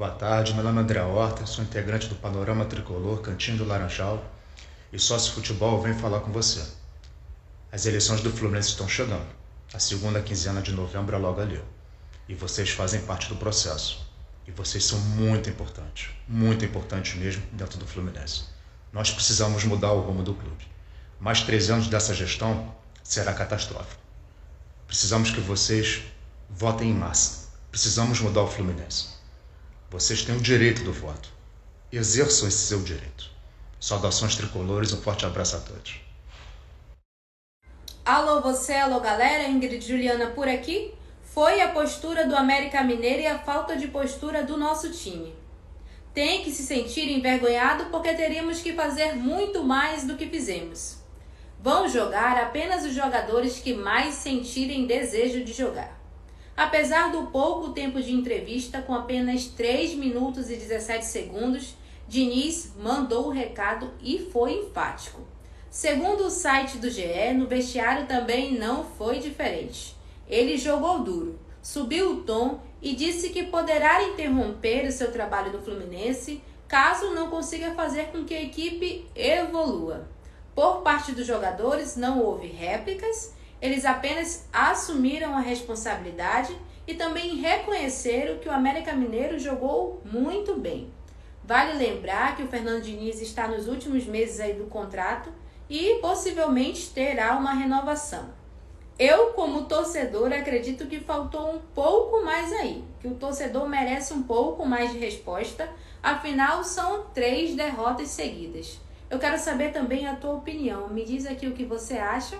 Boa tarde, meu nome é André Horta, sou integrante do Panorama Tricolor Cantinho do Laranjal e sócio futebol vem falar com você. As eleições do Fluminense estão chegando. A segunda quinzena de novembro é logo ali. E vocês fazem parte do processo. E vocês são muito importantes, muito importantes mesmo dentro do Fluminense. Nós precisamos mudar o rumo do clube. Mais três anos dessa gestão será catastrófico. Precisamos que vocês votem em massa. Precisamos mudar o Fluminense. Vocês têm o direito do voto. Exerçam esse seu direito. Saudações tricolores, um forte abraço a todos. Alô você, alô galera, Ingrid Juliana por aqui. Foi a postura do América Mineiro e a falta de postura do nosso time. Tem que se sentir envergonhado porque teríamos que fazer muito mais do que fizemos. Vão jogar apenas os jogadores que mais sentirem desejo de jogar. Apesar do pouco tempo de entrevista, com apenas 3 minutos e 17 segundos, Diniz mandou o recado e foi enfático. Segundo o site do GE, no vestiário também não foi diferente. Ele jogou duro, subiu o tom e disse que poderá interromper o seu trabalho no Fluminense caso não consiga fazer com que a equipe evolua. Por parte dos jogadores, não houve réplicas eles apenas assumiram a responsabilidade e também reconheceram que o América Mineiro jogou muito bem. Vale lembrar que o Fernando Diniz está nos últimos meses aí do contrato e possivelmente terá uma renovação. Eu, como torcedor, acredito que faltou um pouco mais aí, que o torcedor merece um pouco mais de resposta, afinal são três derrotas seguidas. Eu quero saber também a tua opinião. Me diz aqui o que você acha.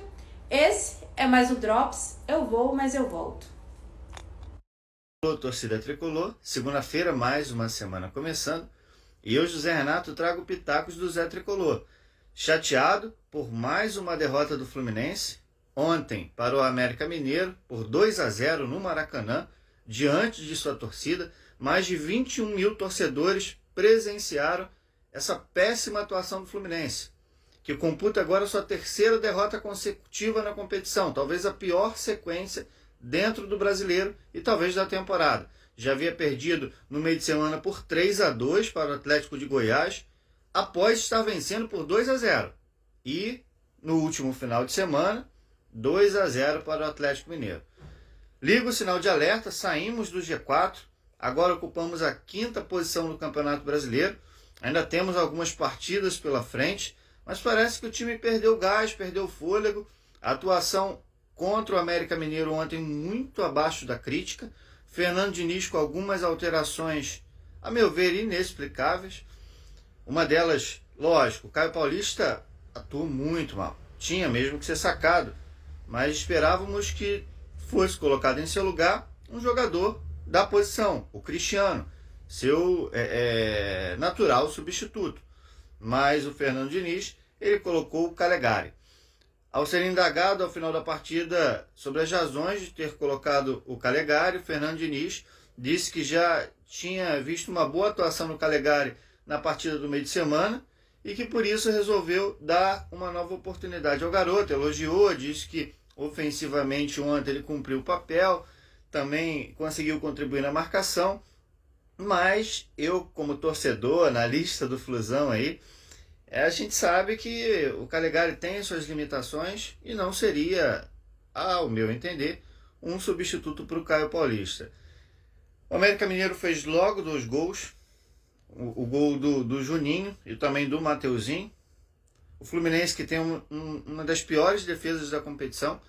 Esse é mais o Drops. Eu vou, mas eu volto. Alô, torcida tricolor. Segunda-feira, mais uma semana começando. E eu, José Renato, trago pitacos do Zé Tricolor. Chateado por mais uma derrota do Fluminense. Ontem para o América Mineiro por 2 a 0 no Maracanã, diante de sua torcida. Mais de 21 mil torcedores presenciaram essa péssima atuação do Fluminense que computa agora sua terceira derrota consecutiva na competição, talvez a pior sequência dentro do brasileiro e talvez da temporada. Já havia perdido no meio de semana por 3 a 2 para o Atlético de Goiás, após estar vencendo por 2 a 0. E no último final de semana, 2 a 0 para o Atlético Mineiro. Liga o sinal de alerta, saímos do G4, agora ocupamos a quinta posição no Campeonato Brasileiro. Ainda temos algumas partidas pela frente mas parece que o time perdeu gás, perdeu fôlego. A atuação contra o América Mineiro ontem muito abaixo da crítica. Fernando Diniz com algumas alterações, a meu ver, inexplicáveis. Uma delas, lógico, o Caio Paulista atuou muito mal. Tinha mesmo que ser sacado, mas esperávamos que fosse colocado em seu lugar um jogador da posição, o Cristiano, seu é, é, natural substituto. Mas o Fernando Diniz ele colocou o Calegari. Ao ser indagado ao final da partida sobre as razões de ter colocado o Calegari, o Fernando Diniz disse que já tinha visto uma boa atuação no Calegari na partida do meio de semana e que por isso resolveu dar uma nova oportunidade ao garoto. Elogiou, disse que ofensivamente ontem ele cumpriu o papel, também conseguiu contribuir na marcação, mas eu, como torcedor, analista do Flusão aí, é, a gente sabe que o Calegari tem suas limitações e não seria, ao meu entender, um substituto para o Caio Paulista. O América Mineiro fez logo dois gols, o, o gol do, do, Juninho e também do Mateuzinho. O Fluminense, que tem um, um, uma das piores defesas da competição,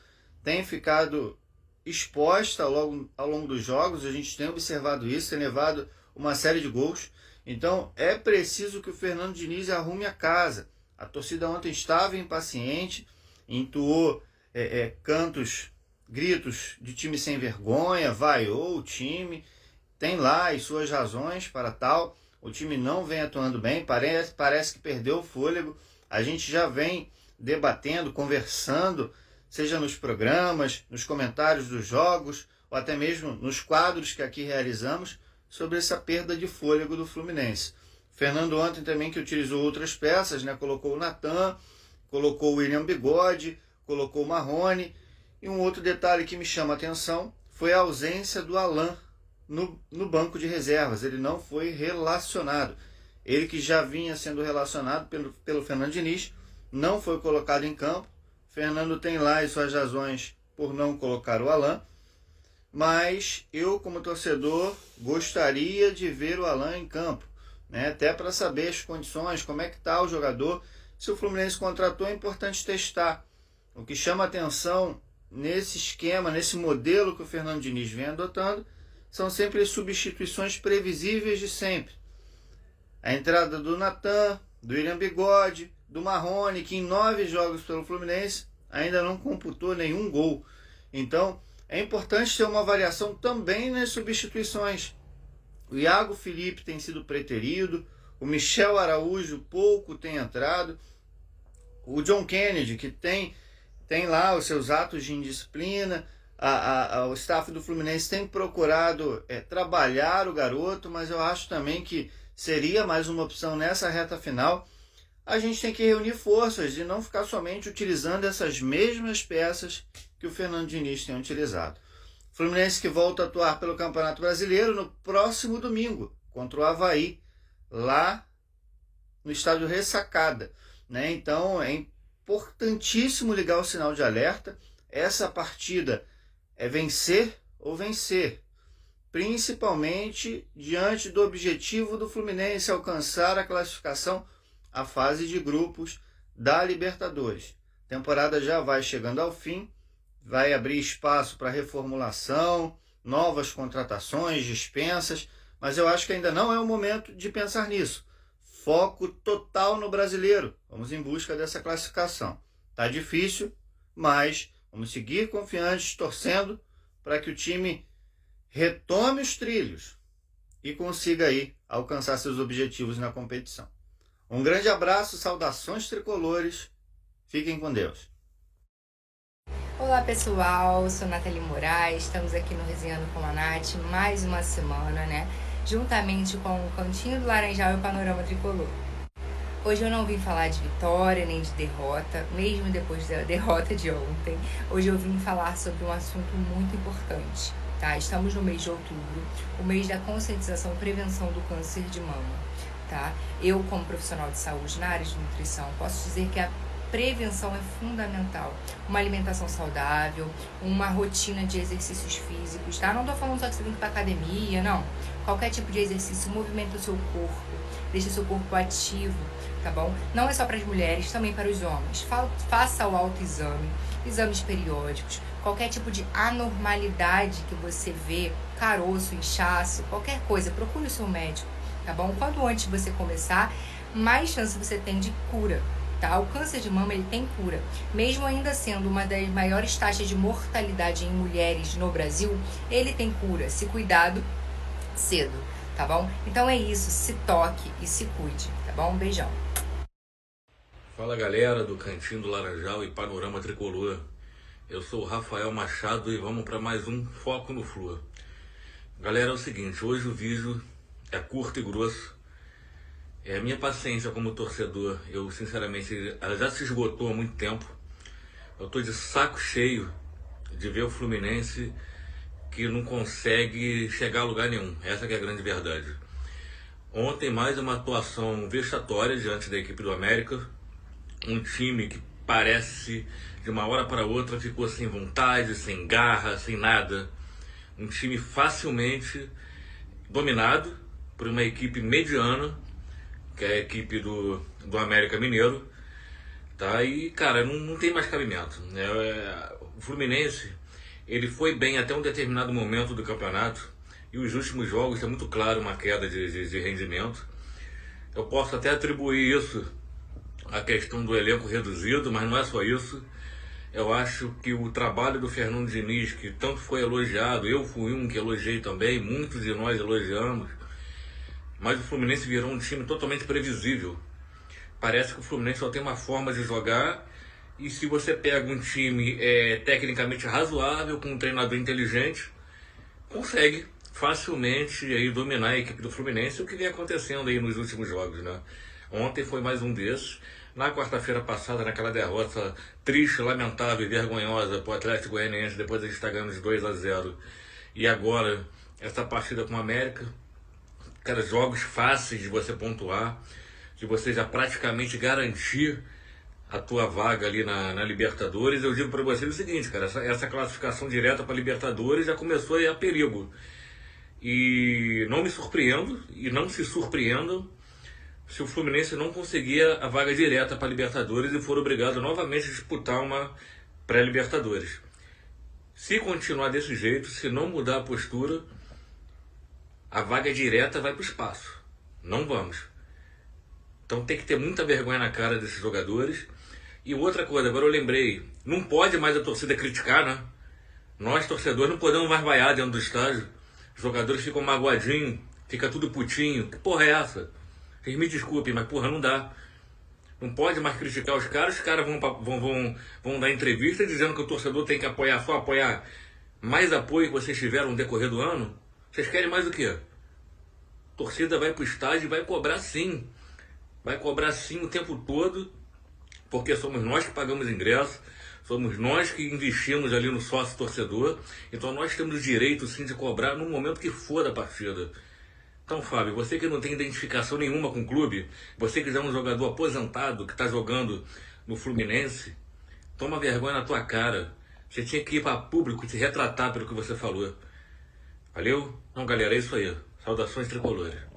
tem ficado exposta ao longo, ao longo dos jogos, a gente tem observado isso, tem levado uma série de gols. Então é preciso que o Fernando Diniz arrume a casa. A torcida ontem estava impaciente, entoou é, é, cantos, gritos de time sem vergonha, vaiou o time, tem lá as suas razões para tal. O time não vem atuando bem, parece, parece que perdeu o fôlego. A gente já vem debatendo, conversando, seja nos programas, nos comentários dos jogos, ou até mesmo nos quadros que aqui realizamos, sobre essa perda de fôlego do Fluminense. Fernando ontem também que utilizou outras peças, né? colocou o Natan, colocou o William Bigode, colocou o Marrone. E um outro detalhe que me chama a atenção foi a ausência do Alain no, no banco de reservas, ele não foi relacionado. Ele que já vinha sendo relacionado pelo, pelo Fernando Diniz, não foi colocado em campo. Fernando tem lá as suas razões por não colocar o Alain, mas eu, como torcedor, gostaria de ver o Alain em campo, né? até para saber as condições, como é que está o jogador. Se o Fluminense contratou, é importante testar. O que chama atenção nesse esquema, nesse modelo que o Fernando Diniz vem adotando, são sempre as substituições previsíveis de sempre. A entrada do Natan, do William Bigode, do Marrone, que em nove jogos pelo Fluminense ainda não computou nenhum gol. Então, é importante ter uma variação também nas substituições. O Iago Felipe tem sido preterido, o Michel Araújo pouco tem entrado, o John Kennedy, que tem tem lá os seus atos de indisciplina. A, a, o staff do Fluminense tem procurado é, trabalhar o garoto, mas eu acho também que seria mais uma opção nessa reta final. A gente tem que reunir forças e não ficar somente utilizando essas mesmas peças que o Fernando Diniz tem utilizado. Fluminense que volta a atuar pelo Campeonato Brasileiro no próximo domingo contra o Havaí, lá no estádio Ressacada. Né? Então é importantíssimo ligar o sinal de alerta. Essa partida é vencer ou vencer, principalmente diante do objetivo do Fluminense alcançar a classificação à fase de grupos da Libertadores. A temporada já vai chegando ao fim, vai abrir espaço para reformulação, novas contratações, dispensas, mas eu acho que ainda não é o momento de pensar nisso. Foco total no brasileiro. Vamos em busca dessa classificação. Tá difícil, mas vamos seguir confiantes, torcendo para que o time retome os trilhos e consiga aí alcançar seus objetivos na competição. Um grande abraço, saudações tricolores. Fiquem com Deus. Olá pessoal, sou Nathalie Moraes, estamos aqui no Resenhando com a Nath, mais uma semana, né? juntamente com o Cantinho do Laranjal e o Panorama Tricolor. Hoje eu não vim falar de vitória nem de derrota, mesmo depois da derrota de ontem. Hoje eu vim falar sobre um assunto muito importante. Tá? Estamos no mês de outubro, o mês da conscientização e prevenção do câncer de mama. Tá? Eu, como profissional de saúde na área de nutrição, posso dizer que a prevenção é fundamental. Uma alimentação saudável, uma rotina de exercícios físicos, tá? Não tô falando só que você tem que ir pra academia, não. Qualquer tipo de exercício movimenta o seu corpo, deixa o seu corpo ativo, tá bom? Não é só para as mulheres, também para os homens. Faça o autoexame, exames periódicos, qualquer tipo de anormalidade que você vê, caroço, inchaço, qualquer coisa, procure o seu médico, tá bom? Quanto antes você começar, mais chance você tem de cura, Tá? O câncer de mama ele tem cura. Mesmo ainda sendo uma das maiores taxas de mortalidade em mulheres no Brasil, ele tem cura, se cuidado cedo, tá bom? Então é isso, se toque e se cuide, tá bom? Um beijão. Fala galera do Cantinho do Laranjal e Panorama Tricolor. Eu sou o Rafael Machado e vamos para mais um Foco no Flua. Galera, é o seguinte, hoje o vídeo é curto e grosso, é, a minha paciência como torcedor, eu sinceramente, ela já se esgotou há muito tempo. Eu estou de saco cheio de ver o Fluminense que não consegue chegar a lugar nenhum. Essa é a grande verdade. Ontem mais uma atuação vexatória diante da equipe do América. Um time que parece de uma hora para outra ficou sem vontade, sem garra, sem nada. Um time facilmente dominado por uma equipe mediana que é a equipe do, do América Mineiro. Tá? E, cara, não, não tem mais cabimento. Né? É, o Fluminense ele foi bem até um determinado momento do campeonato e os últimos jogos é muito claro uma queda de, de, de rendimento. Eu posso até atribuir isso à questão do elenco reduzido, mas não é só isso. Eu acho que o trabalho do Fernando Diniz, que tanto foi elogiado, eu fui um que elogiei também, muitos de nós elogiamos, mas o Fluminense virou um time totalmente previsível. Parece que o Fluminense só tem uma forma de jogar e se você pega um time é, tecnicamente razoável, com um treinador inteligente, consegue facilmente aí dominar a equipe do Fluminense, o que vem acontecendo aí nos últimos jogos, né? Ontem foi mais um desses. Na quarta-feira passada, naquela derrota triste, lamentável e vergonhosa para o Atlético Goianiense, depois gente está ganhando de 2 a 0 E agora essa partida com o América. Cara, jogos fáceis de você pontuar, de você já praticamente garantir a tua vaga ali na, na Libertadores. Eu digo para você o seguinte, cara, essa, essa classificação direta para Libertadores já começou a, a perigo. E não me surpreendo e não se surpreendam se o Fluminense não conseguir a vaga direta para Libertadores e for obrigado novamente a disputar uma pré-Libertadores. Se continuar desse jeito, se não mudar a postura, a vaga direta vai para o espaço. Não vamos. Então tem que ter muita vergonha na cara desses jogadores. E outra coisa, agora eu lembrei, não pode mais a torcida criticar, né? Nós, torcedores, não podemos mais vaiar dentro do estádio. Os jogadores ficam magoadinhos, fica tudo putinho. Que porra é essa? Vocês me desculpem, mas porra, não dá. Não pode mais criticar os caras, os caras vão, vão, vão, vão dar entrevista dizendo que o torcedor tem que apoiar, só apoiar mais apoio que vocês tiveram no decorrer do ano. Vocês querem mais o quê? A torcida vai pro estádio e vai cobrar sim. Vai cobrar sim o tempo todo, porque somos nós que pagamos ingresso, somos nós que investimos ali no sócio torcedor, então nós temos o direito sim de cobrar no momento que for da partida. Então, Fábio, você que não tem identificação nenhuma com o clube, você que já é um jogador aposentado que está jogando no Fluminense, toma vergonha na tua cara. Você tinha que ir para público e te retratar pelo que você falou. Valeu? Não, galera, é isso aí. Saudações tricolores.